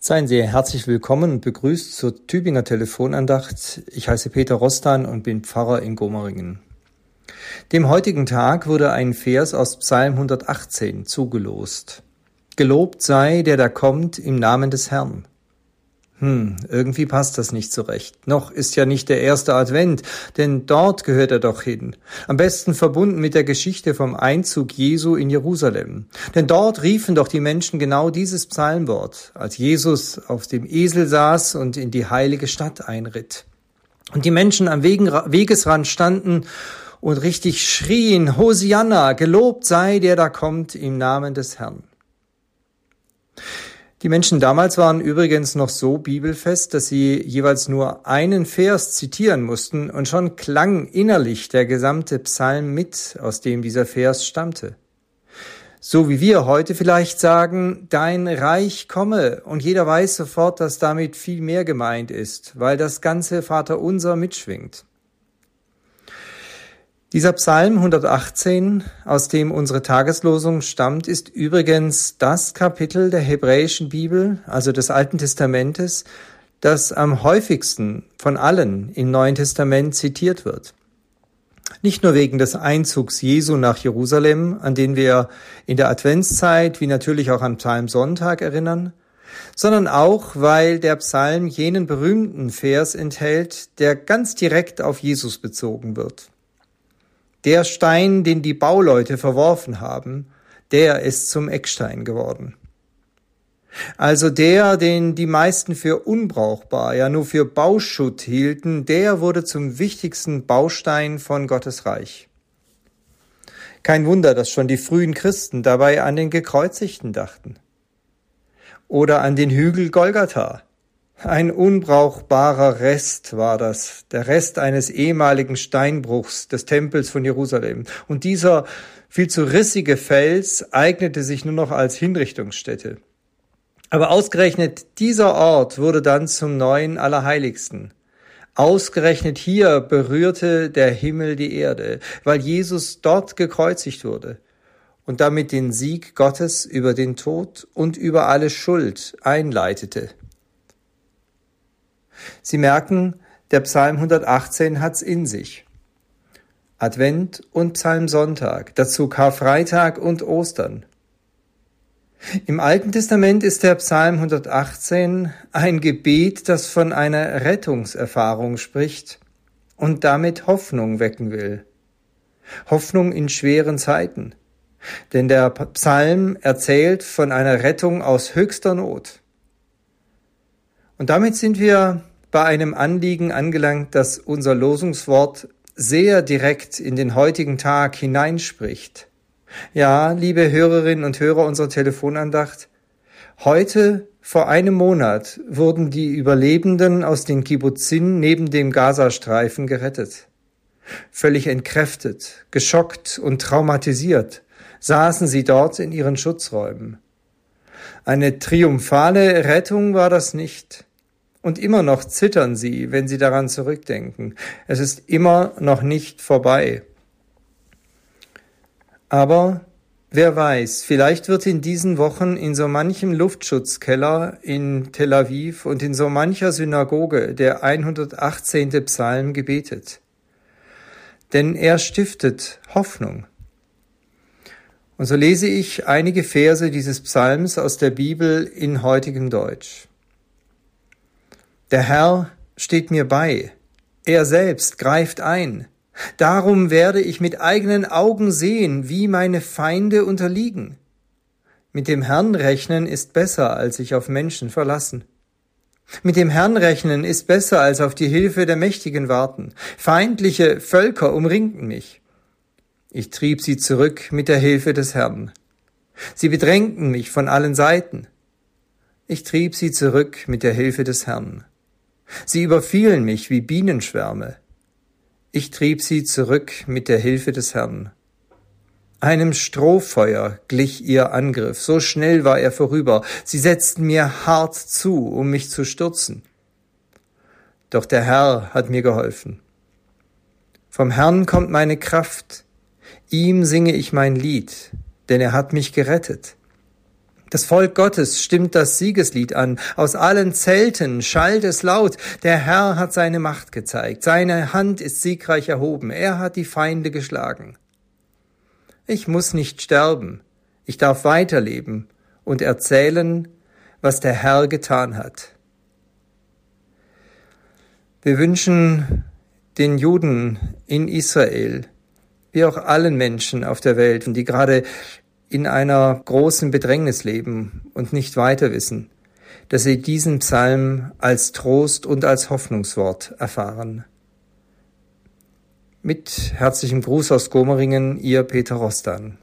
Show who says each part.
Speaker 1: Seien Sie herzlich willkommen und begrüßt zur Tübinger Telefonandacht. Ich heiße Peter Rostan und bin Pfarrer in Gomeringen. Dem heutigen Tag wurde ein Vers aus Psalm 118 zugelost. Gelobt sei, der da kommt im Namen des Herrn. Hm, irgendwie passt das nicht so recht. Noch ist ja nicht der erste Advent, denn dort gehört er doch hin. Am besten verbunden mit der Geschichte vom Einzug Jesu in Jerusalem. Denn dort riefen doch die Menschen genau dieses Psalmwort, als Jesus auf dem Esel saß und in die heilige Stadt einritt. Und die Menschen am Wegesrand standen und richtig schrien, Hosianna, gelobt sei der da kommt im Namen des Herrn. Die Menschen damals waren übrigens noch so bibelfest, dass sie jeweils nur einen Vers zitieren mussten und schon klang innerlich der gesamte Psalm mit, aus dem dieser Vers stammte. So wie wir heute vielleicht sagen, dein Reich komme, und jeder weiß sofort, dass damit viel mehr gemeint ist, weil das ganze Vaterunser mitschwingt. Dieser Psalm 118, aus dem unsere Tageslosung stammt, ist übrigens das Kapitel der hebräischen Bibel, also des Alten Testamentes, das am häufigsten von allen im Neuen Testament zitiert wird. Nicht nur wegen des Einzugs Jesu nach Jerusalem, an den wir in der Adventszeit wie natürlich auch am Psalmsonntag erinnern, sondern auch, weil der Psalm jenen berühmten Vers enthält, der ganz direkt auf Jesus bezogen wird. Der Stein, den die Bauleute verworfen haben, der ist zum Eckstein geworden. Also der, den die meisten für unbrauchbar, ja nur für Bauschutt hielten, der wurde zum wichtigsten Baustein von Gottes Reich. Kein Wunder, dass schon die frühen Christen dabei an den Gekreuzigten dachten. Oder an den Hügel Golgatha, ein unbrauchbarer Rest war das, der Rest eines ehemaligen Steinbruchs des Tempels von Jerusalem. Und dieser viel zu rissige Fels eignete sich nur noch als Hinrichtungsstätte. Aber ausgerechnet dieser Ort wurde dann zum neuen Allerheiligsten. Ausgerechnet hier berührte der Himmel die Erde, weil Jesus dort gekreuzigt wurde und damit den Sieg Gottes über den Tod und über alle Schuld einleitete. Sie merken, der Psalm 118 hat's in sich. Advent und Psalmsonntag, dazu Karfreitag und Ostern. Im Alten Testament ist der Psalm 118 ein Gebet, das von einer Rettungserfahrung spricht und damit Hoffnung wecken will. Hoffnung in schweren Zeiten. Denn der Psalm erzählt von einer Rettung aus höchster Not. Und damit sind wir bei einem Anliegen angelangt, das unser Losungswort sehr direkt in den heutigen Tag hineinspricht. Ja, liebe Hörerinnen und Hörer unserer Telefonandacht, heute vor einem Monat wurden die Überlebenden aus den Kibbutzin neben dem Gazastreifen gerettet. Völlig entkräftet, geschockt und traumatisiert saßen sie dort in ihren Schutzräumen. Eine triumphale Rettung war das nicht. Und immer noch zittern sie, wenn sie daran zurückdenken. Es ist immer noch nicht vorbei. Aber wer weiß, vielleicht wird in diesen Wochen in so manchem Luftschutzkeller in Tel Aviv und in so mancher Synagoge der 118. Psalm gebetet. Denn er stiftet Hoffnung. Und so lese ich einige Verse dieses Psalms aus der Bibel in heutigem Deutsch. Der Herr steht mir bei, er selbst greift ein. Darum werde ich mit eigenen Augen sehen, wie meine Feinde unterliegen. Mit dem Herrn rechnen ist besser, als sich auf Menschen verlassen. Mit dem Herrn rechnen ist besser, als auf die Hilfe der Mächtigen warten. Feindliche Völker umringten mich. Ich trieb sie zurück mit der Hilfe des Herrn. Sie bedrängten mich von allen Seiten. Ich trieb sie zurück mit der Hilfe des Herrn. Sie überfielen mich wie Bienenschwärme. Ich trieb sie zurück mit der Hilfe des Herrn. Einem Strohfeuer glich ihr Angriff, so schnell war er vorüber, sie setzten mir hart zu, um mich zu stürzen. Doch der Herr hat mir geholfen. Vom Herrn kommt meine Kraft, ihm singe ich mein Lied, denn er hat mich gerettet. Das Volk Gottes stimmt das Siegeslied an. Aus allen Zelten schallt es laut. Der Herr hat seine Macht gezeigt. Seine Hand ist siegreich erhoben. Er hat die Feinde geschlagen. Ich muss nicht sterben. Ich darf weiterleben und erzählen, was der Herr getan hat. Wir wünschen den Juden in Israel, wie auch allen Menschen auf der Welt, die gerade in einer großen Bedrängnis leben und nicht weiter wissen, dass sie diesen Psalm als Trost und als Hoffnungswort erfahren. Mit herzlichem Gruß aus Gomeringen, ihr Peter Rostan.